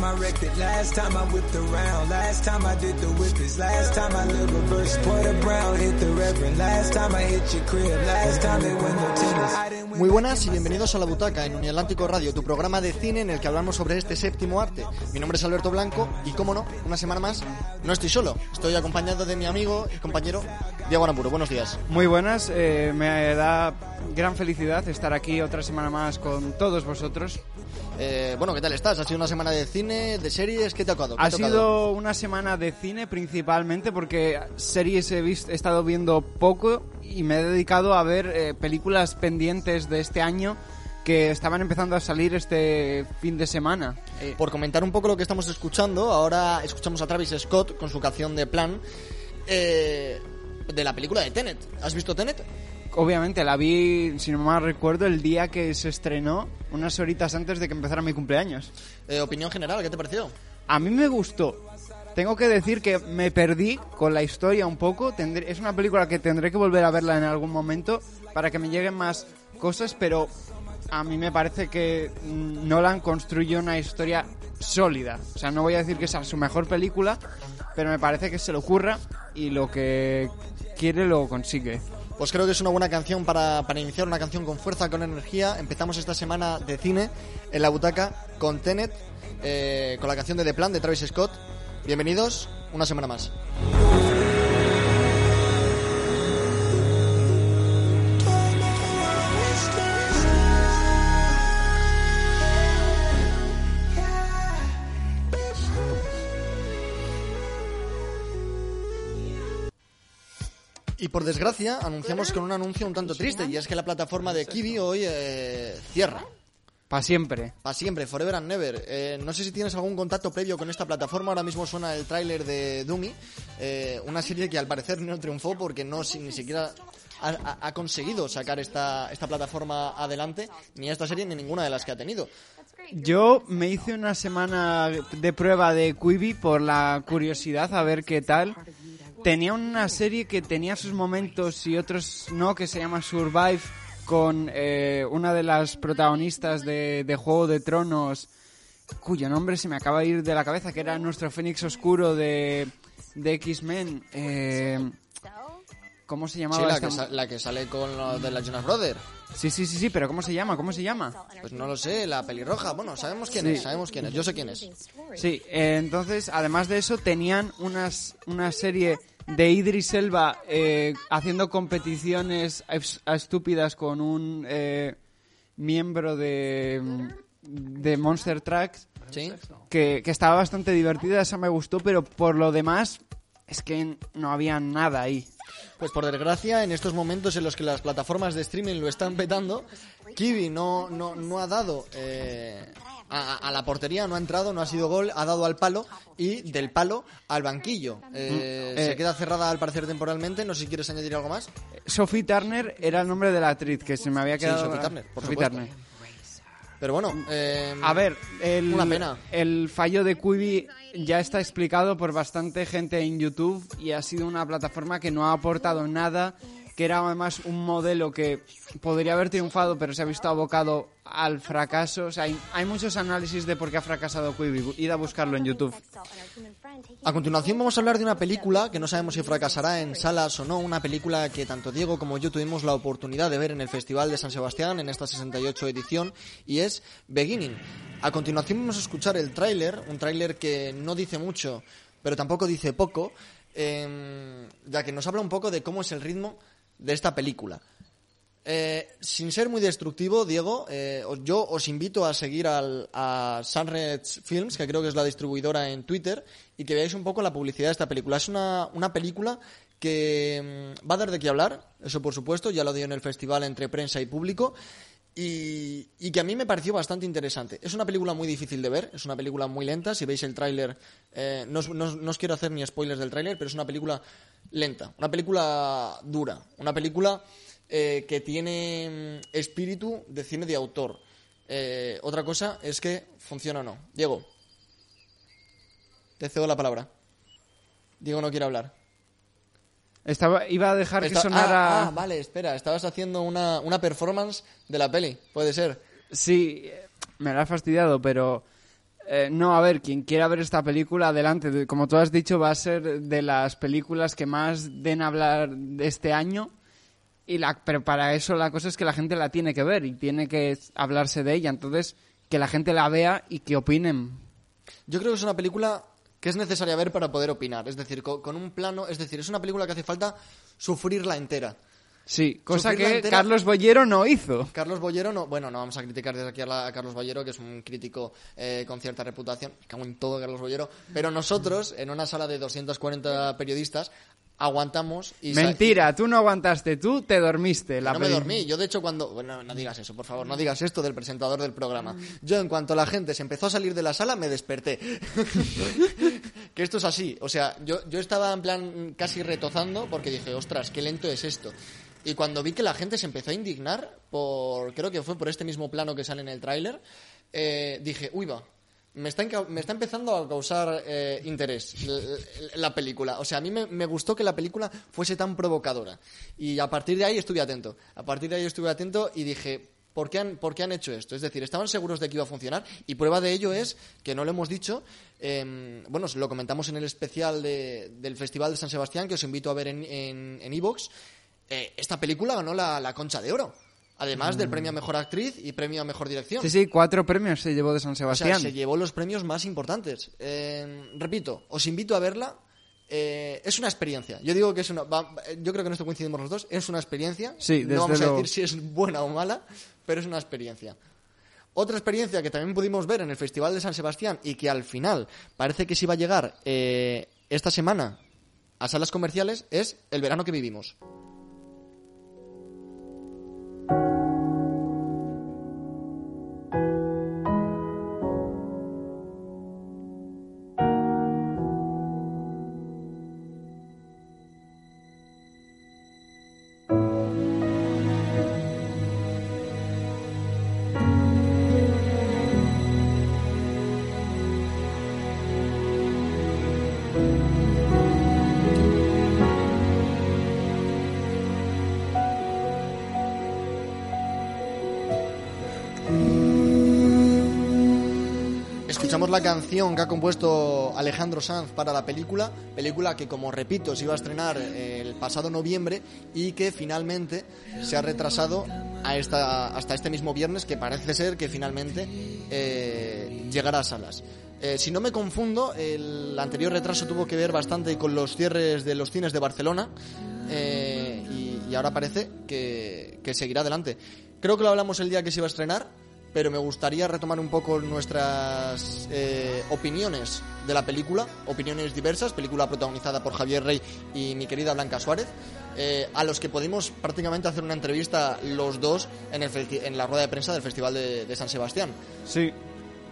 Time I wrecked it, last time I whipped around, last time I did the whippets, last time I lived reverse. Porter Brown hit the reverend, last time I hit your crib, last time they went no tennis. I didn't win Muy buenas y bienvenidos a La Butaca en Uniatlántico Radio, tu programa de cine en el que hablamos sobre este séptimo arte. Mi nombre es Alberto Blanco y, como no, una semana más no estoy solo. Estoy acompañado de mi amigo y compañero Diego Aramburo. Buenos días. Muy buenas, eh, me da gran felicidad estar aquí otra semana más con todos vosotros. Eh, bueno, ¿qué tal estás? ¿Ha sido una semana de cine, de series? ¿Qué te ha tocado? ¿Qué Ha tocado? sido una semana de cine principalmente porque series he, visto, he estado viendo poco y me he dedicado a ver eh, películas pendientes de este año que estaban empezando a salir este fin de semana. Eh, Por comentar un poco lo que estamos escuchando, ahora escuchamos a Travis Scott con su canción de Plan eh, de la película de Tenet. ¿Has visto Tenet? obviamente la vi, si no mal recuerdo, el día que se estrenó, unas horitas antes de que empezara mi cumpleaños. Eh, opinión general, ¿qué te pareció? A mí me gustó. Tengo que decir que me perdí con la historia un poco. Tendré- es una película que tendré que volver a verla en algún momento para que me lleguen más cosas, pero a mí me parece que Nolan construye una historia sólida. O sea, no voy a decir que sea su mejor película, pero me parece que se le ocurra y lo que quiere lo consigue. Pues creo que es una buena canción para, para iniciar una canción con fuerza, con energía. Empezamos esta semana de cine en la butaca con Tenet, eh, con la canción de The Plan de Travis Scott. Bienvenidos, una semana más. Y por desgracia, anunciamos con un anuncio un tanto triste, y es que la plataforma de Kiwi hoy eh, cierra. Para siempre. Para siempre, forever and never. Eh, no sé si tienes algún contacto previo con esta plataforma. Ahora mismo suena el tráiler de Doomy, eh, una serie que al parecer no triunfó porque no si- ni siquiera ha, ha- ha conseguido sacar esta, esta plataforma adelante, ni esta serie ni ninguna de las que ha tenido. Yo me hice una semana de prueba de Quibi por la curiosidad a ver qué tal. Tenía una serie que tenía sus momentos y otros no, que se llama Survive, con eh, una de las protagonistas de, de Juego de Tronos, cuyo nombre se me acaba de ir de la cabeza, que era nuestro Fénix Oscuro de, de X-Men. Eh, ¿Cómo se Sí, llamaba la esta que, la que sale con lo de la Jonas Brothers. Sí, sí, sí, sí, pero ¿cómo se llama? ¿Cómo se llama? Pues no lo sé, la pelirroja. Bueno, sabemos quién Sí. es, sabemos quién es. Yo sé quién es. Sí, eh, entonces, además de eso, tenían unas, una serie de Idris Elba eh, haciendo competiciones es- estúpidas con un eh, miembro de, de Monster Trucks ¿Sí? que, que estaba bastante divertida, esa me gustó, pero por lo demás es que no había nada ahí. Pues por desgracia, en estos momentos en los que las plataformas de streaming lo están petando, Kiwi no, no, no ha dado eh, a, a la portería, no ha entrado, no ha sido gol, ha dado al palo y del palo al banquillo. Eh, Mm, eh. se queda cerrada al parecer temporalmente, no sé si quieres añadir algo más. Sophie Turner era el nombre de la actriz que se me había Sí, quedado. Sophie Turner, por Sophie. Turner. Pero bueno, eh, A ver, el, Una pena. el fallo de Quibi ya está explicado por bastante gente en YouTube y ha sido una plataforma que no ha aportado nada, que era además un modelo que podría haber triunfado pero se ha visto abocado al fracaso. O sea, hay, muchos análisis de por qué ha fracasado Quibi. Id a buscarlo en YouTube. A continuación vamos a hablar de una película que no sabemos si fracasará en salas o no, una película que tanto Diego como yo tuvimos la oportunidad de ver en el Festival de San Sebastián en esta 68 edición y es Beginning. A continuación vamos a escuchar el tráiler, un tráiler que no dice mucho, pero tampoco dice poco, em, ya que nos habla un poco de cómo es el ritmo de esta película. Eh, sin ser muy destructivo, Diego, eh, yo os invito a seguir al, a Sunrise Films, que creo que es la distribuidora en Twitter, y que veáis un poco la publicidad de esta película. Es una, una película que mm, va a dar de qué hablar, eso por supuesto, ya lo dio en el festival entre prensa y público, y, que a mí me pareció bastante interesante. Es una película muy difícil de ver, es una película muy lenta, si veis el tráiler, eh, no, no no os quiero hacer ni spoilers del tráiler, pero es una película lenta, una película dura, una película eh, que tiene mm, espíritu de cine de autor. Eh, otra cosa es que funciona o no. Diego, te cedo la palabra. Diego no quiere hablar. Estaba, iba a dejar que sonara... ah, ah, vale, espera, estabas haciendo una, una performance de la peli, puede ser. Sí, me la ha fastidiado, pero Eh, no, a ver, quien quiera ver esta película, adelante. Como tú has dicho, va a ser de las películas que más den a hablar de este año. Y la, pero para eso la cosa es que la gente la tiene que ver y tiene que hablarse de ella. Entonces, que la gente la vea y que opinen. Yo creo que es una película que es necesaria ver para poder opinar. Es decir, con, con un plano. Es decir, es una película que hace falta sufrirla entera. Sí, cosa Sufrirla que entera- Carlos Bollero no hizo. Carlos Bollero, no, bueno, no vamos a criticar desde aquí a, la- a Carlos Bollero, que es un crítico eh, con cierta reputación, me cago en todo Carlos Bollero, pero nosotros, en una sala de 240 periodistas, aguantamos y... Mentira, tú no aguantaste, tú te dormiste. La no me dormí. Yo, de hecho, cuando. Bueno, no digas eso, por favor. No digas esto del presentador del programa. Yo, en cuanto la gente se empezó a salir de la sala, me desperté. que esto es así. O sea, yo, yo estaba en plan casi retozando porque dije, ostras, qué lento es esto. Y cuando vi que la gente se empezó a indignar por. Creo que fue por este mismo plano que sale en el tráiler, eh, dije, uy, va. Me está, me está empezando a causar eh, interés la película. O sea, a mí me, me gustó que la película fuese tan provocadora. Y a partir de ahí estuve atento. A partir de ahí estuve atento y dije, ¿por qué han, por qué han hecho esto? Es decir, estaban seguros de que iba a funcionar. Y prueba de ello es que no lo hemos dicho. eh, bueno, lo comentamos en el especial de- del Festival de San Sebastián, que os invito a ver en en, en iVoox. Eh, esta película ganó la, la Concha de Oro. Además del premio a Mejor Actriz y premio a Mejor Dirección. Sí, sí, cuatro premios se llevó de San O sea, Sebastián. se llevó los premios más importantes. Eh, repito, os invito a verla. Eh, es una experiencia. Yo digo que es una. va- yo creo que en esto coincidimos los dos. Es una experiencia. Sí, desde no vamos a decir si es buena o mala, pero es una experiencia. Otra experiencia que también pudimos ver en el Festival de San Sebastián y que al final parece que sí va a llegar eh, esta semana a salas comerciales es El verano que vivimos. La canción que ha compuesto Alejandro Sanz para la película, película que como repito se iba a estrenar el pasado noviembre y que finalmente se ha retrasado a esta, hasta este mismo viernes que parece ser que finalmente eh, llegará a salas. Eh, si no me confundo, el anterior retraso tuvo que ver bastante con los cierres de los cines de Barcelona eh, y, ahora parece que seguirá adelante. Creo que lo hablamos el día que se iba a estrenar, pero me gustaría retomar un poco nuestras eh, opiniones de la película, opiniones diversas, película protagonizada por Javier Rey y mi querida Blanca Suárez, eh, a los que pudimos prácticamente hacer una entrevista los dos en, el en la rueda de prensa del Festival de, de San Sebastián. Sí.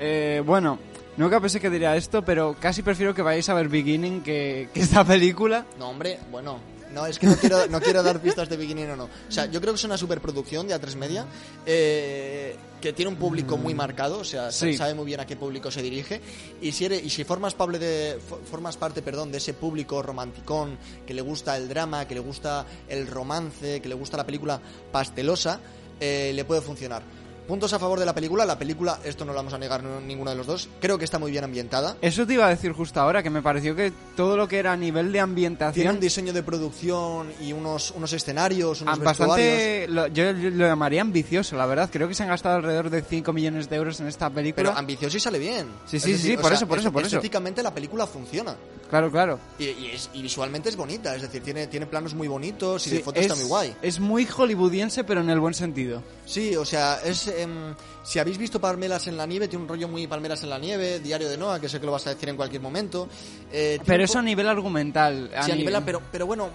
Eh, bueno, nunca pensé que diría esto, pero casi prefiero que vayáis a ver Beginning que, que esta película. No, hombre, bueno, no, es que no quiero, no quiero dar pistas de beginning o no. O sea, yo creo que es una superproducción de A3 Media eh, que tiene un público muy marcado, o sea, Sí. sabe muy bien a qué público se dirige. Y si, eres, y si formas, Pablo, de, fo- formas parte perdón, de ese público romanticón que le gusta el drama, que le gusta el romance, que le gusta la película pastelosa, eh, le puede funcionar. Puntos a favor de la película. La película, esto no lo vamos a negar no- ninguno de los dos, creo que está muy bien ambientada. Eso te iba a decir justo ahora, que me pareció que todo lo que era a nivel de Tiene ambientación... un diseño de producción y unos, unos escenarios, unos ah, vestuarios. bastante... Lo, yo lo llamaría ambicioso, la verdad. Creo que se han gastado alrededor de 5 millones de euros en esta película. Pero ambicioso y sale bien. Sí, sí, decir, sí, por sea, eso, por eso, por eso. Estéticamente la película funciona. Claro, claro. Y, y es- y visualmente es bonita, es decir, tiene, tiene planos muy bonitos y de Sí, fotos es, está muy guay. es muy hollywoodiense, pero en el buen sentido. Sí, o sea, es em, si habéis visto Palmeras en la nieve, tiene un rollo muy Palmeras en la nieve, Diario de Noah, que sé que lo vas a decir en cualquier momento. Eh, Pero eso a nivel argumental. Sí, a ni- nivel- pero, pero bueno,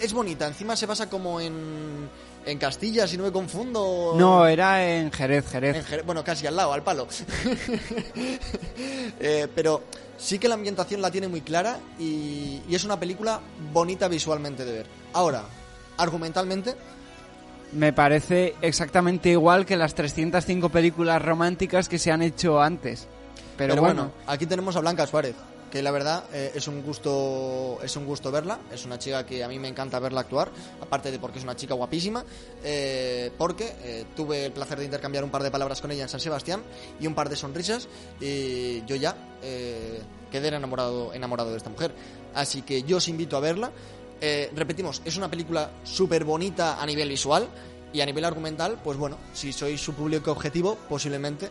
es bonita. Encima se basa como en, en Castilla, si no me confundo. No, era en Jerez, Jerez. En Jerez- bueno, casi al lado, al palo. Eh, pero sí que la ambientación la tiene muy clara y, y es una película bonita visualmente de ver. Ahora, argumentalmente, Me parece exactamente igual que las 305 películas románticas que se han hecho antes. Pero, pero, bueno, bueno, aquí tenemos a Blanca Suárez. Que la verdad eh, es un gusto es un gusto verla. Es una chica que a mí me encanta verla actuar, aparte de porque es una chica guapísima, eh, porque eh, tuve el placer de intercambiar un par de palabras con ella en San Sebastián y un par de sonrisas y yo ya quedé enamorado enamorado de esta mujer. Así que yo os invito a verla. Repetimos, es una película súper bonita a nivel visual y a nivel argumental, pues bueno, si sois su público objetivo, posiblemente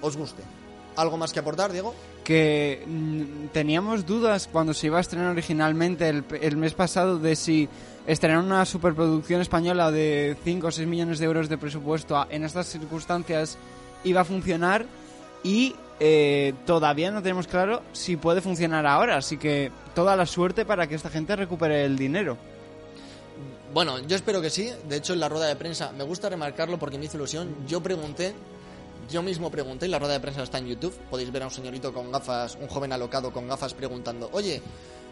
os guste. ¿Algo más que aportar, Diego? que mm, teníamos dudas cuando se iba a estrenar originalmente el, el mes pasado de si estrenar una superproducción española de 5 o 6 millones de euros de presupuesto a- en estas circunstancias iba a funcionar y eh, todavía no tenemos claro si puede funcionar ahora, así que toda la suerte para que esta gente recupere el dinero. Bueno, yo espero que sí. De hecho, en la rueda de prensa, me gusta remarcarlo porque me hizo ilusión. Yo pregunté, yo mismo pregunté, y la rueda de prensa está en YouTube. Podéis ver a un señorito con gafas, un joven alocado con gafas preguntando, oye,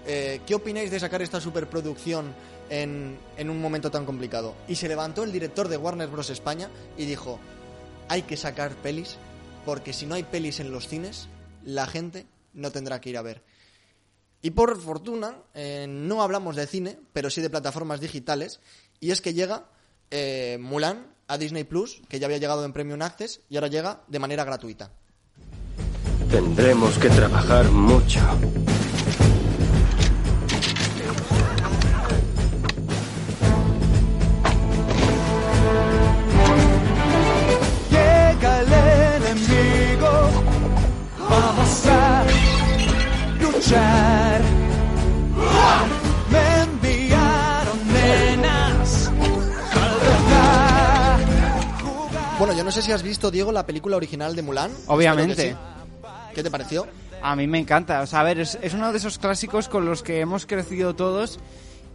eh, ¿qué opináis de sacar esta superproducción en, en un momento tan complicado? Y se levantó el director de Warner Bros. España y dijo, hay que sacar pelis, porque si no hay pelis en los cines, la gente no tendrá que ir a ver. Y por fortuna, eh, no hablamos de cine, pero sí de plataformas digitales. Y es que llega eh, Mulan a Disney Plus, que ya había llegado en Premium Access, y ahora llega de manera gratuita. Tendremos que trabajar mucho. No sé si has visto, Diego, la película original de Mulan. Obviamente. Sí. ¿Qué te pareció? A mí me encanta. O sea, a ver, es, es uno de esos clásicos con los que hemos crecido todos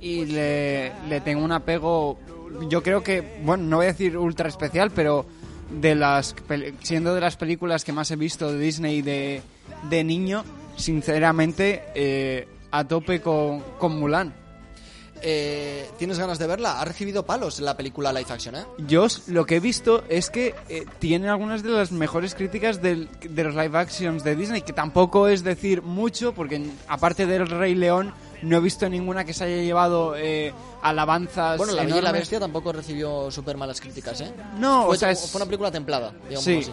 y le, le tengo un apego, yo creo que, bueno, no voy a decir ultra especial, pero de las siendo de las películas que más he visto de Disney de, de niño, sinceramente, eh, a tope con, con Mulan. Eh, ¿Tienes ganas de verla? Ha recibido palos la película live action, ¿eh? Yo lo que he visto es que eh, tiene algunas de las mejores críticas del- de los live actions de Disney, que tampoco es decir mucho, porque en- aparte del Rey León no he visto ninguna que se haya llevado eh, alabanzas. Bueno, La Bella y la. Bestia tampoco recibió súper malas críticas, ¿eh? No, fue, o sea, es- fue una película templada, digamos Sí. así.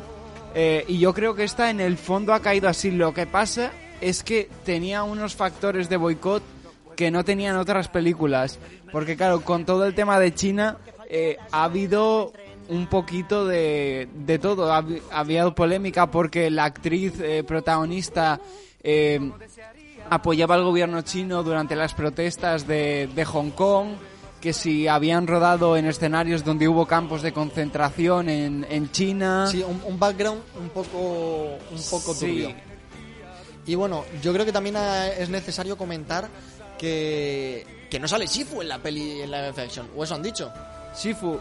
Eh, y yo creo que esta en el fondo ha caído así. Lo que pasa es que tenía unos factores de boicot que no tenían otras películas. Porque claro, con todo el tema de China eh, ha habido un poquito de, de todo. Ha, ha habido polémica porque la actriz eh, protagonista eh, apoyaba al gobierno chino durante las protestas de, de Hong Kong, que si habían rodado en escenarios donde hubo campos de concentración en, en China. Sí, un, un background un poco, un poco Sí. turbio. Y bueno, yo creo que también eh, es necesario comentar que, que no sale Shifu en la peli, en la action. O eso han dicho. Shifu.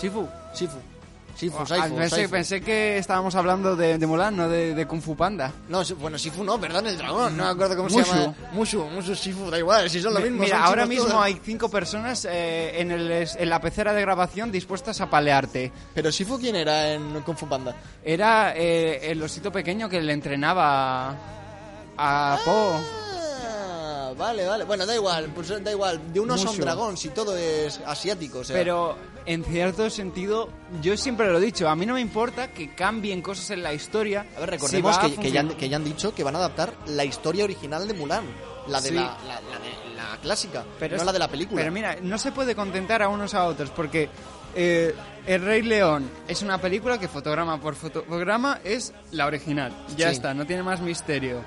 Shifu. Shifu. Shifu, Ah, Saifu, pensé, Saifu. pensé que estábamos hablando de, de Mulan, no de, de Kung Fu Panda. No, bueno, Shifu no, perdón, el dragón. No me acuerdo cómo Mushu. se llama. Mushu, Mushu, Shifu, da igual, si son lo Mi- mismo. Mira, ahora mismo todos. hay cinco personas eh, en, el, en la pecera de grabación dispuestas a palearte. Pero Shifu, ¿quién era en Kung Fu Panda? Era eh, el osito pequeño que le entrenaba a Po. Ah, vale, vale. Bueno, da igual, pues da igual. De uno son dragón, si todo es asiático. O sea. Pero en cierto sentido, yo siempre lo he dicho, a mí no me importa que cambien cosas en la historia. A ver, si recordemos va a que, que ya, han- que ya han dicho que van a adaptar la historia original de Mulan. La de, Sí. la, la- la de la clásica, no es- la de la película. Pero mira, no se puede contentar a unos a otros porque eh, El Rey León es una película que fotograma por fotograma es la original. Ya Sí. está, no tiene más misterio.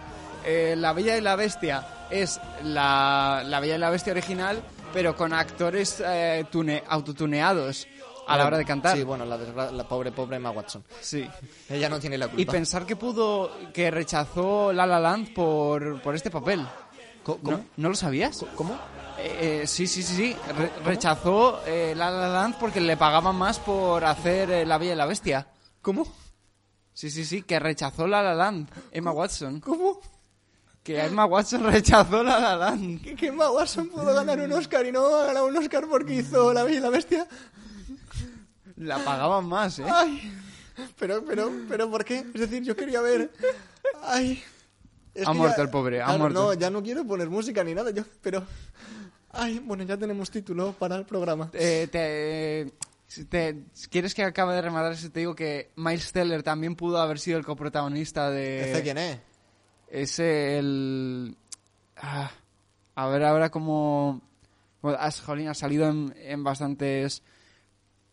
Eh, la Bella y la Bestia es la, la Bella y la Bestia original, pero con actores eh, tune- autotuneados a la hora de cantar. Sí, bueno, la, la pobre, pobre Emma Watson. Sí. Ella no tiene la culpa. Y pensar que pudo, que rechazó La La Land por, por este papel. Co- ¿No, ¿Cómo? ¿no lo sabías? ¿Cómo? Eh, eh, sí, sí, sí, sí. Re- rechazó eh, La La Land porque le pagaban más por hacer eh, La Bella y la Bestia. ¿Cómo? Sí, sí, sí, que rechazó La La Land, Emma Watson. ¿Cómo? Que Emma Watson rechazó La Land. ¿Que, que Emma Watson pudo ganar un Oscar y no ganado un Oscar porque hizo La Bella y la Bestia? La pagaban más, ¿eh? Ay, pero, pero, pero, ¿por qué? Es decir, yo quería ver... Ay... Es ha muerto ya- el pobre, ha claro, muerto. No, ya no quiero poner música ni nada, yo, pero... Ay, bueno, ya tenemos título para el programa. Eh, te, si te- si ¿Quieres que acabe de rematar eso? Te digo que Miles Teller también pudo haber sido el coprotagonista de... ¿Este quién es? Es el... ah, a ver ahora cómo... Bueno, jolín, ha salido en, en bastantes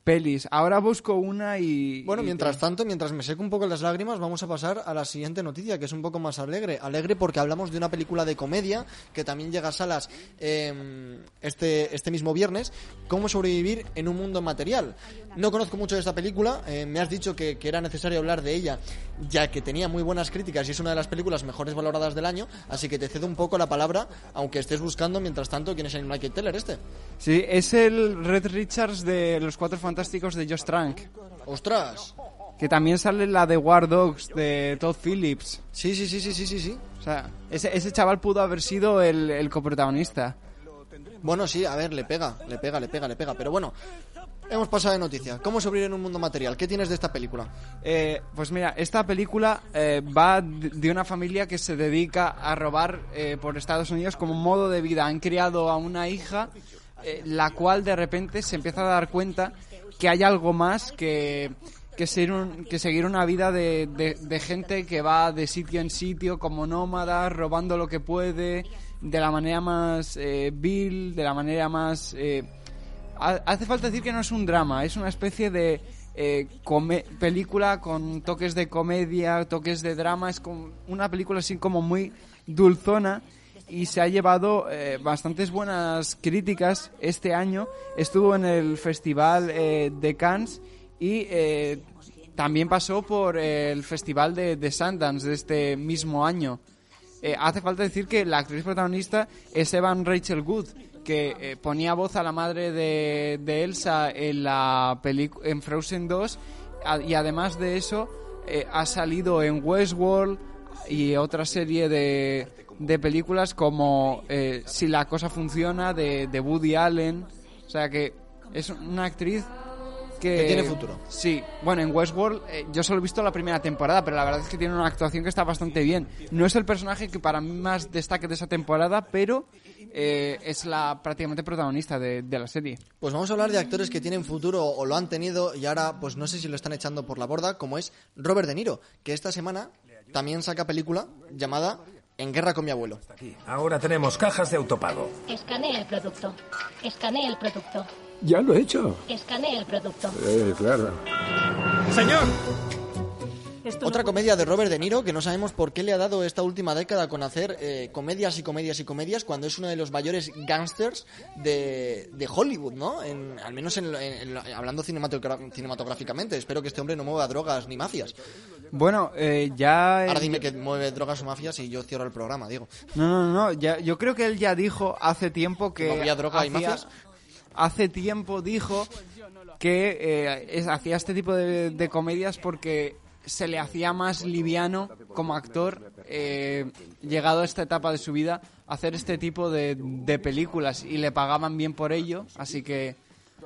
pelis. Ahora busco una y... Bueno, y mientras te- tanto, mientras me seco un poco las lágrimas, vamos a pasar a la siguiente noticia, que es un poco más alegre. Alegre porque hablamos de una película de comedia que también llega a salas eh, este, este mismo viernes, Cómo sobrevivir en un mundo material. No conozco mucho de esta película, eh, me has dicho que, que era necesario hablar de ella, ya que tenía muy buenas críticas y es una de las películas mejores valoradas del año, así que te cedo un poco la palabra, aunque estés buscando, mientras tanto, quién es el Michael Teller este. Sí, es el Red Richards de Los Cuatro Fantásticos de Josh Trank. ¡Ostras! Que también sale la de War Dogs de Todd Phillips. Sí, sí, sí, sí, sí, sí, sí. O sea, ese, ese chaval pudo haber sido el, el coprotagonista. Bueno, sí, a ver, le pega, le pega, le pega, le pega. Pero bueno, hemos pasado de noticia. ¿Cómo sobrevivir en un mundo material? ¿Qué tienes de esta película? Eh, pues mira, esta película eh, va de una familia que se dedica a robar eh, por Estados Unidos como modo de vida. Han criado a una hija, eh, la cual de repente se empieza a dar cuenta que hay algo más que, que, un- que seguir una vida de, de- gente que va de sitio en sitio como nómada, robando lo que puede, de la manera más eh, vil, de la manera más... eh, ha- hace falta decir que no es un drama, es una especie de eh, película con toques de comedia, toques de drama, es una película así como muy dulzona y se ha llevado eh, bastantes buenas críticas este año. Estuvo en el Festival eh, de Cannes y eh, también pasó por el Festival de, Sundance de este mismo año. Eh, hace falta decir que la actriz protagonista es Evan Rachel Wood, que eh, ponía voz a la madre de, de Elsa en la en Frozen 2 a- y además de eso eh, ha salido en Westworld y otra serie de, de películas como eh, Si la cosa funciona de, de Woody Allen. O sea que es una actriz que, Que tiene futuro. Sí, bueno, en Westworld eh, yo solo he visto la primera temporada, pero la verdad es que tiene una actuación que está bastante bien. No es el personaje que para mí más destaque de esa temporada, pero eh, es la prácticamente protagonista de, de la serie. Pues vamos a hablar de actores que tienen futuro o lo han tenido y ahora pues no sé si lo están echando por la borda, como es Robert De Niro, que esta semana también saca película llamada En guerra con mi abuelo. Ahora tenemos cajas de autopago. Escanee el producto. Escanee el producto. Ya lo he hecho. Escanee el producto. Eh, claro. ¡Señor! Otra comedia de Robert De Niro que no sabemos por qué le ha dado esta última década con hacer eh, comedias y comedias y comedias cuando es uno de los mayores gángsters de, de Hollywood, ¿no? En- al menos en, lo- en hablando cinematogra- cinematográficamente. Espero que este hombre no mueva drogas ni mafias. Bueno, eh, ya... Ahora dime que mueve drogas o mafias y yo cierro el programa, digo. No, no, no, ya, yo creo que él ya dijo hace tiempo que... ¿Que movía droga y mafias? Hace tiempo dijo que eh, es- hacía este tipo de, de comedias porque se le hacía más liviano como actor, eh, llegado a esta etapa de su vida, hacer este tipo de, de películas y le pagaban bien por ello, así que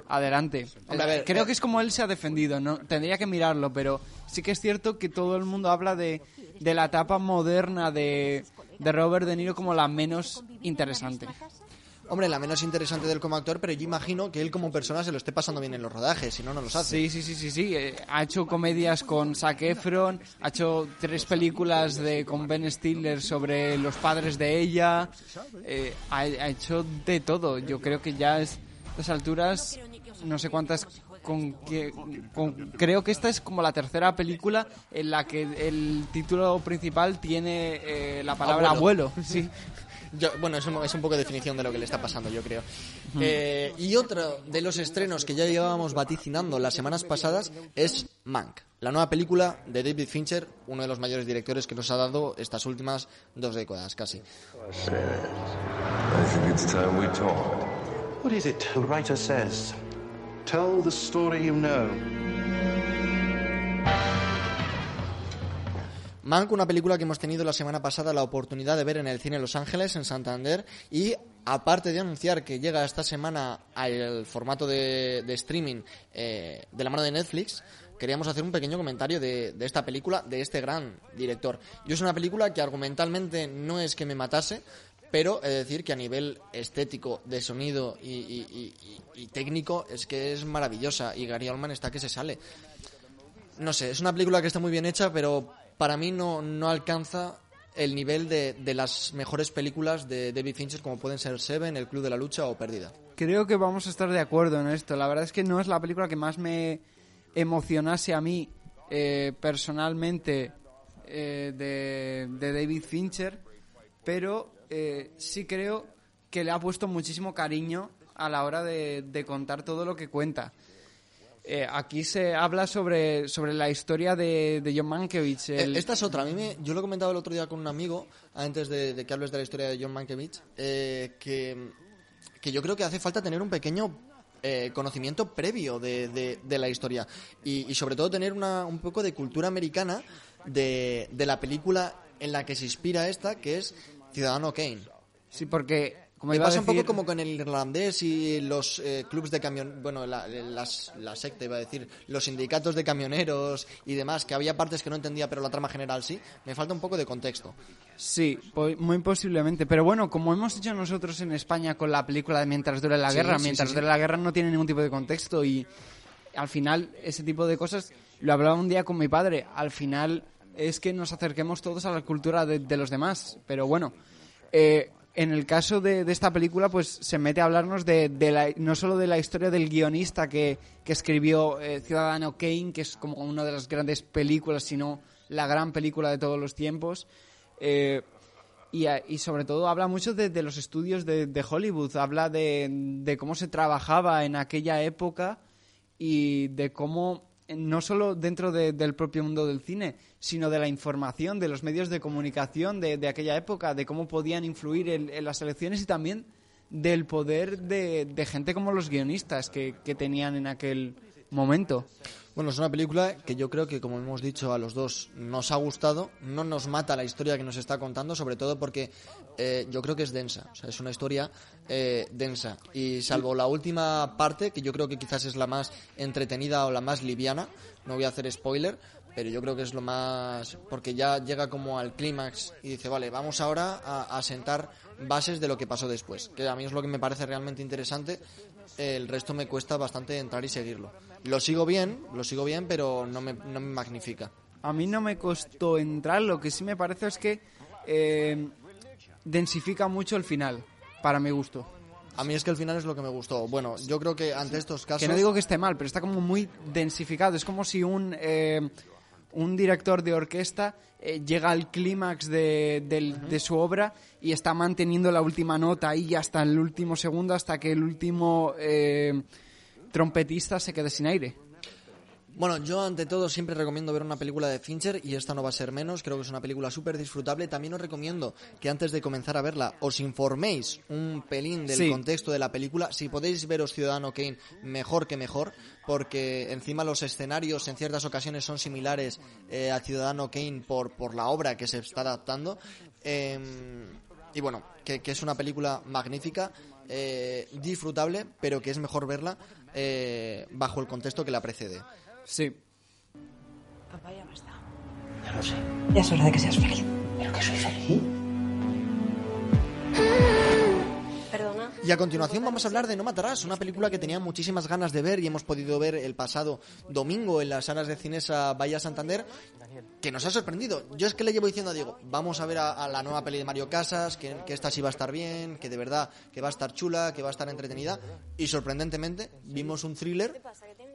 adelante. Hombre, a ver, Creo eh, que es como él se ha defendido, no tendría que mirarlo, pero sí que es cierto que todo el mundo habla de, de la etapa moderna de, de Robert De Niro como la menos interesante. Hombre, la menos interesante del como actor, pero yo imagino que él como persona se lo esté pasando bien en los rodajes, si no, no los hace. Sí, sí, sí, sí, sí. eh, ha hecho comedias con Zac Efron, ha hecho tres películas de con Ben Stiller sobre los padres de ella, eh, ha, ha hecho de todo. Yo creo que ya es, a estas alturas, no sé cuántas... Con que, con- creo que esta es como la tercera película en la que el título principal tiene eh, la palabra Abuelo. abuelo. Sí. Yo- bueno, es un, es un poco de definición de lo que le está pasando, yo creo. Eh, y otro de los estrenos que ya llevábamos vaticinando las semanas pasadas es Mank, la nueva película de David Fincher, uno de los mayores directores que nos ha dado estas últimas dos décadas casi. What is it the writer says? Tell the story you know. Mank, una película que hemos tenido la semana pasada la oportunidad de ver en el cine Los Ángeles, en Santander, y aparte de anunciar que llega esta semana al formato de, streaming eh, de la mano de Netflix, queríamos hacer un pequeño comentario de, esta película, de este gran director. Yo es una película que argumentalmente no es que me matase, pero he de decir que a nivel estético, de sonido y- y técnico es que es maravillosa y Gary Oldman está que se sale. No sé, es una película que está muy bien hecha, pero para mí no, no alcanza el nivel de, de las mejores películas de David Fincher como pueden ser Seven, El Club de la Lucha o Perdida. Creo que vamos a estar de acuerdo en esto. La verdad es que no es la película que más me emocionase a mí eh, personalmente eh, de, David Fincher, pero eh, sí creo que le ha puesto muchísimo cariño a la hora de, de contar todo lo que cuenta. Eh, aquí se habla sobre, sobre la historia de, de John Mankiewicz. el- Eh, Esta es otra. A mí me- yo lo he comentado el otro día con un amigo, antes de, de que hables de la historia de John Mankiewicz, eh, que, que yo creo que hace falta tener un pequeño eh, conocimiento previo de, de- de la historia y, y sobre todo tener una, un poco de cultura americana de, de la película en la que se inspira esta, que es Ciudadano Kane. Sí, porque... Como Me iba a pasa un poco decir- como con el irlandés y los eh, clubs de camión, bueno, la, las- la secta iba a decir, los sindicatos de camioneros y demás, que había partes que no entendía, pero la trama general sí. Me falta un poco de contexto. Sí, muy posiblemente. Pero bueno, como hemos hecho nosotros en España con la película de Mientras dure la Sí, guerra, sí, Mientras sí, dure la guerra no tiene ningún tipo de contexto y al final ese tipo de cosas, lo hablaba un día con mi padre, al final es que nos acerquemos todos a la cultura de, de los demás. Pero bueno, eh, en el caso de, esta película, pues se mete a hablarnos de, la, no solo de la historia del guionista que, escribió eh, Ciudadano Kane, que es como una de las grandes películas, sino la gran película de todos los tiempos. Eh, y, y sobre todo habla mucho de, los estudios de, Hollywood, habla de, cómo se trabajaba en aquella época y de cómo, no solo dentro de- del propio mundo del cine, sino de la información, de los medios de comunicación de, aquella época, de cómo podían influir en, en las elecciones y también del poder de, de gente como los guionistas que, que tenían en aquel momento. Bueno, es una película que yo creo que, como hemos dicho a los dos, nos ha gustado. No nos mata la historia que nos está contando, sobre todo porque eh, yo creo que es densa. O sea, es una historia eh, densa. Y salvo la última parte, que yo creo que quizás es la más entretenida o la más liviana, no voy a hacer spoiler, pero yo creo que es lo más. porque ya llega como al clímax y dice, vale, vamos ahora a, a sentar bases de lo que pasó después. Que a mí es lo que me parece realmente interesante. El resto me cuesta bastante entrar y seguirlo. Lo sigo bien, lo sigo bien, pero no me, no me magnifica. A mí no me costó entrar, lo que sí me parece es que eh, densifica mucho el final, para mi gusto. A mí es que el final es lo que me gustó. Bueno, yo creo que ante estos casos... Que no digo que esté mal, pero está como muy densificado. Es como si un, eh, un director de orquesta eh, llega al clímax de, de su obra y está manteniendo la última nota ahí hasta el último segundo, hasta que el último eh, trompetista se quede sin aire. Bueno, yo ante todo siempre recomiendo ver una película de Fincher y esta no va a ser menos. Creo que es una película súper disfrutable. También os recomiendo que antes de comenzar a verla os informéis un pelín del Sí. contexto de la película. Si podéis veros Ciudadano Kane, mejor que mejor, porque encima los escenarios en ciertas ocasiones son similares eh, a Ciudadano Kane por, por la obra que se está adaptando. Eh, y bueno, que, que es una película magnífica, eh, disfrutable, pero que es mejor verla eh, bajo el contexto que la precede. Sí. Papá, ya basta. Ya lo sé. Ya es hora de que seas feliz. ¿Pero que soy feliz? Perdona. Y a continuación vamos a hablar de No Matarás, una película que tenía muchísimas ganas de ver y hemos podido ver el pasado domingo en las salas de Cinesa Bahía Santander, que nos ha sorprendido. Yo es que le llevo diciendo a Diego, vamos a ver a, a la nueva peli de Mario Casas, que, que esta sí va a estar bien, que de verdad que va a estar chula, que va a estar entretenida, y sorprendentemente vimos un thriller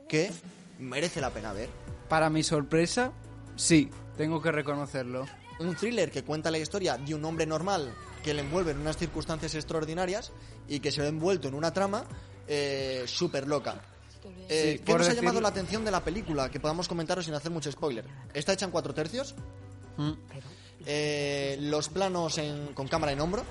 que merece la pena ver. Para mi sorpresa, sí, tengo que reconocerlo. Un thriller que cuenta la historia de un hombre normal que le envuelve en unas circunstancias extraordinarias y que se ve envuelto en una trama eh, súper loca. Eh, Sí, ¿Qué nos ha llamado la atención de la película? Que podamos comentaros sin hacer mucho spoiler. Está hecha en cuatro tercios. Mm. eh, los planos en- con cámara en hombro.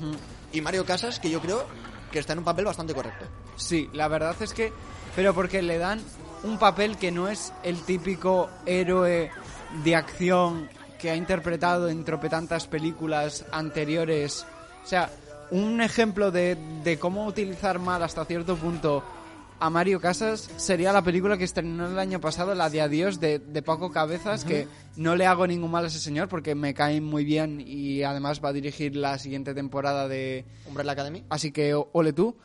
Mm. Y Mario Casas, que yo creo que está en un papel bastante correcto. Sí, la verdad es que... Pero porque le dan un papel que no es el típico héroe de acción que ha interpretado en tropetantas películas anteriores. O sea, un ejemplo de, de cómo utilizar mal hasta cierto punto a Mario Casas sería la película que estrenó el año pasado, la de Adiós de, de Paco Cabezas, que no le hago ningún mal a ese señor porque me cae muy bien y además va a dirigir la siguiente temporada de Umbrella Academy. Así que ole tú.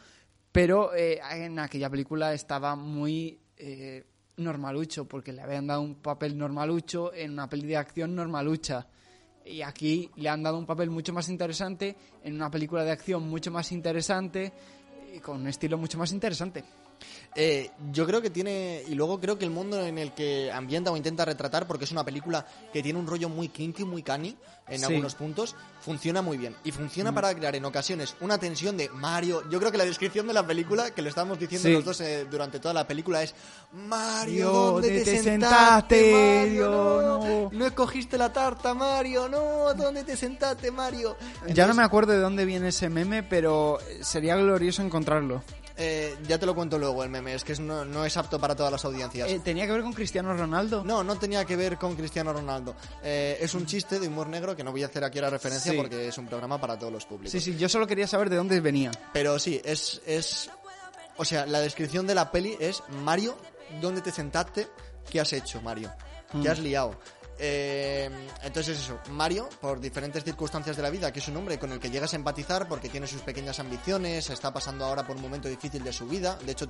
Pero eh, en aquella película estaba muy eh, normalucho porque le habían dado un papel normalucho en una peli de acción normalucha. Y aquí le han dado un papel mucho más interesante en una película de acción mucho más interesante y con un estilo mucho más interesante. Eh, yo creo que tiene. Y luego creo que el mundo en el que ambienta o intenta retratar, porque es una película que tiene un rollo muy kinky, muy cani en Sí. algunos puntos, funciona muy bien. Y funciona Mm. para crear en ocasiones una tensión de Mario. Yo creo que la descripción de la película, que lo estábamos diciendo Sí. los dos eh, durante toda la película, es Mario, ¿dónde te, ¿dónde te sentaste, sentaste? Mario? No, No. no escogiste la tarta, Mario. No, ¿dónde te sentaste, Mario? ya no me acuerdo de dónde viene ese meme, pero sería glorioso encontrarlo. Eh, ya te lo cuento luego el meme, es que no, no es apto para todas las audiencias. Eh, ¿Tenía que ver con Cristiano Ronaldo? No, no tenía que ver con Cristiano Ronaldo. Eh, es un chiste de humor negro que no voy a hacer aquí la referencia Sí. porque es un programa para todos los públicos. Sí, sí, yo solo quería saber de dónde venía. Pero sí, es, es... O sea, la descripción de la peli es Mario, ¿dónde te sentaste? ¿Qué has hecho, Mario? ¿Qué Mm. has liado? Eh, entonces eso, Mario, por diferentes circunstancias de la vida, que es un hombre con el que llegas a empatizar porque tiene sus pequeñas ambiciones, está pasando ahora por un momento difícil de su vida, de hecho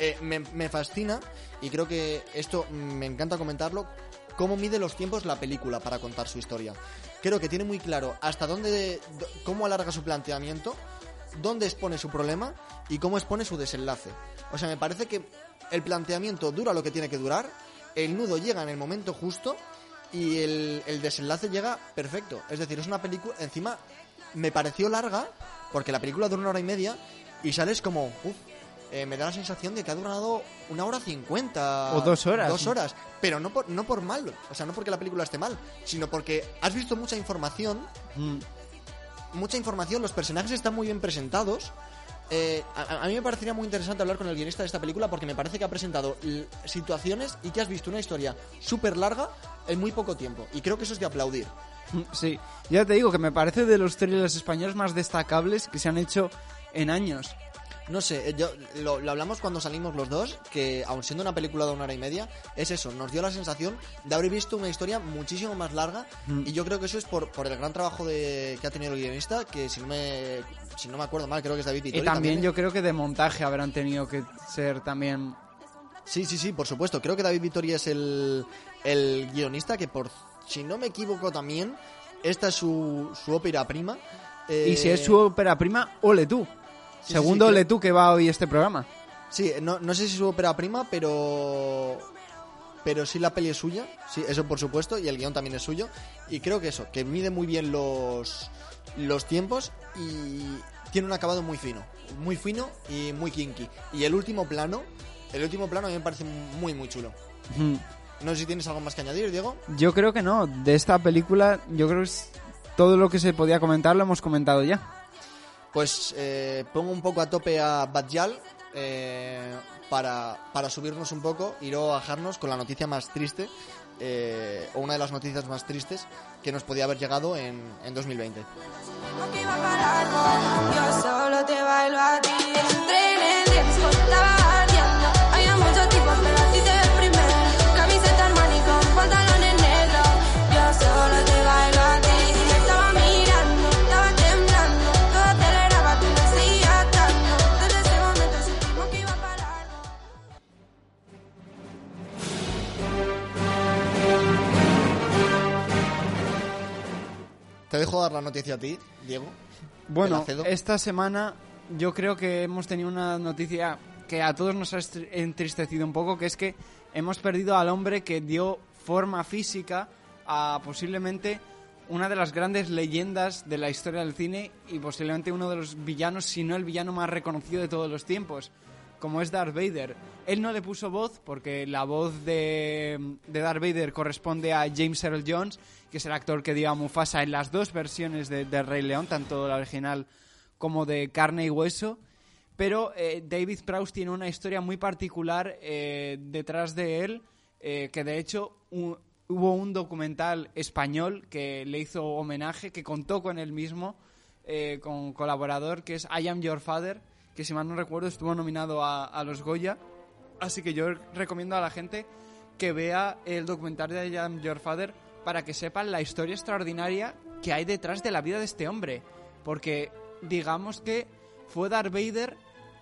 eh, me, me fascina y creo que esto me encanta comentarlo, cómo mide los tiempos la película para contar su historia. Creo que tiene muy claro hasta dónde, cómo alarga su planteamiento, dónde expone su problema y cómo expone su desenlace. O sea, me parece que el planteamiento dura lo que tiene que durar, el nudo llega en el momento justo y el, el desenlace llega perfecto. Es decir, es una película, encima me pareció larga, porque la película dura una hora y media y sales como, uff, eh, me da la sensación de que ha durado una hora cincuenta. O dos horas. Dos horas. Pero no por, no por mal, o sea, no porque la película esté mal, sino porque has visto mucha información Mm. mucha información, los personajes están muy bien presentados. Eh, a, mí me parecería muy interesante hablar con el guionista de esta película porque me parece que ha presentado situaciones y que has visto una historia súper larga en muy poco tiempo. Y creo que eso es de aplaudir. Sí, ya te digo que me parece de los thrillers españoles más destacables que se han hecho en años. No sé, eh, yo, lo, lo hablamos cuando salimos los dos, que aun siendo una película de una hora y media, es eso, nos dio la sensación de haber visto una historia muchísimo más larga Mm. y yo creo que eso es por, por el gran trabajo de, que ha tenido el guionista, que si no me, si no me acuerdo mal, creo que es David Y Vittori también ¿eh? yo creo que de montaje habrán tenido que ser también... Sí, sí, sí, por supuesto. Creo que David Vittori es el, el guionista que, por si no me equivoco también, esta es su, su ópera prima. Eh, Y si es su ópera prima, ole tú. Sí, Segundo sí, creo- tú que va hoy este programa. Sí, no, no sé si es su ópera prima, pero... Pero sí la peli es suya, sí, eso por supuesto, y el guion también es suyo. Y creo que eso, que mide muy bien los, los tiempos y tiene un acabado muy fino. Muy fino y muy kinky. Y el último plano, el último plano a mí me parece muy, muy chulo. Mm. No sé si tienes algo más que añadir, Diego. Yo creo que no. De esta película, yo creo que es- todo lo que se podía comentar lo hemos comentado ya. Pues eh, pongo un poco a tope a Badjal eh, para, para subirnos un poco y luego bajarnos con la noticia más triste, eh, o una de las noticias más tristes que nos podía haber llegado en, en 2020. Te dejo dar la noticia a ti, Diego. Bueno, esta semana yo creo que hemos tenido una noticia que a todos nos ha entristecido un poco, que es que hemos perdido al hombre que dio forma física a posiblemente una de las grandes leyendas de la historia del cine y posiblemente uno de los villanos, si no el villano más reconocido de todos los tiempos, como es Darth Vader. Él no le puso voz porque la voz de, de Darth Vader corresponde a James Earl Jones, que es el actor que dio a Mufasa en las dos versiones de, de Rey León, tanto la original como de carne y hueso. Pero eh, David Prowse tiene una historia muy particular eh, detrás de él, eh, que de hecho hu- hubo un documental español que le hizo homenaje, que contó con él mismo, eh, con un colaborador, que es I Am Your Father, que si mal no recuerdo estuvo nominado a, a los Goya. Así que yo recomiendo a la gente que vea el documental de I Am Your Father para que sepan la historia extraordinaria que hay detrás de la vida de este hombre. Porque digamos que fue Darth Vader,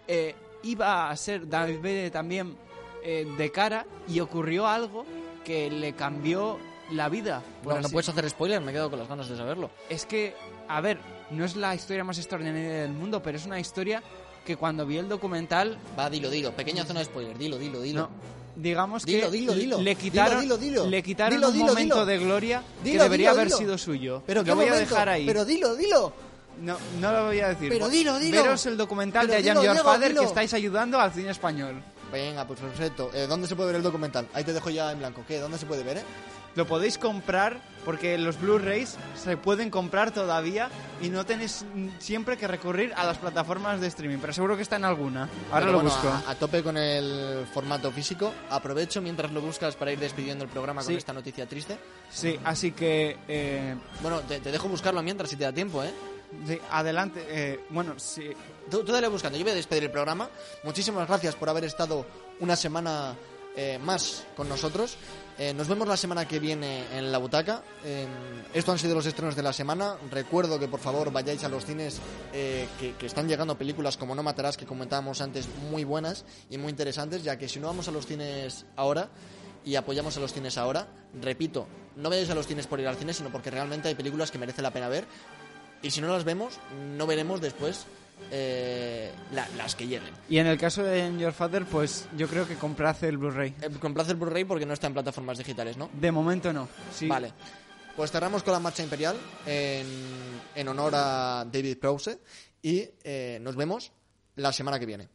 eh, iba a ser Darth Vader también eh, de cara y ocurrió algo que le cambió la vida. por No, puedes hacer spoiler, me quedo con las ganas de saberlo. es que, a ver, no es la historia más extraordinaria del mundo, pero es una historia que cuando vi el documental, Va, dilo, dilo. Pequeña zona de spoiler, dilo, dilo, dilo. no, digamos Dilo, que dilo, dilo. le quitaron, Dilo, dilo, dilo. le quitaron Dilo, un momento dilo. de gloria Dilo, que debería dilo, haber dilo. sido suyo. Pero lo voy a momento, dejar ahí. Pero dilo, dilo. No, no lo voy a decir. Pero dilo, dilo. Veros el documental Pero de I Am Your Diego, Father dilo. que estáis ayudando al cine español. Venga, pues perfecto. Eh, ¿Dónde se puede ver el documental? Ahí te dejo ya en blanco. ¿Qué? ¿Dónde se puede ver, eh? Lo podéis comprar porque los Blu-rays se pueden comprar todavía y no tenéis siempre que recurrir a las plataformas de streaming, pero seguro que está en alguna. Ahora Pero lo bueno, busco. A, a tope con el formato físico. Aprovecho mientras lo buscas para ir despidiendo el programa con Sí. esta noticia triste. Sí, así que eh, Bueno, te, te dejo buscarlo mientras si te da tiempo, ¿eh? sí, adelante. eh, bueno, sí, Tú, tú dale buscando, yo voy a despedir el programa. Muchísimas gracias por haber estado una semana eh, más con nosotros. Eh, nos vemos la semana que viene en la butaca. Eh, esto han sido los estrenos de la semana. Recuerdo que por favor vayáis a los cines eh, que, que están llegando películas como No Matarás, que comentábamos antes, muy buenas y muy interesantes, ya que si no vamos a los cines ahora y apoyamos a los cines ahora, repito, no vayáis a los cines por ir al cine, sino porque realmente hay películas que merece la pena ver. Y si no las vemos, no veremos después eh, la- las que lleguen. Y en el caso de Your Father, pues yo creo que comprad el Blu-ray. Eh, el Blu-ray porque no está en plataformas digitales, ¿no? De momento no. Sí. Vale. Pues cerramos con la marcha imperial en, en honor a David Prowse y eh, nos vemos la semana que viene.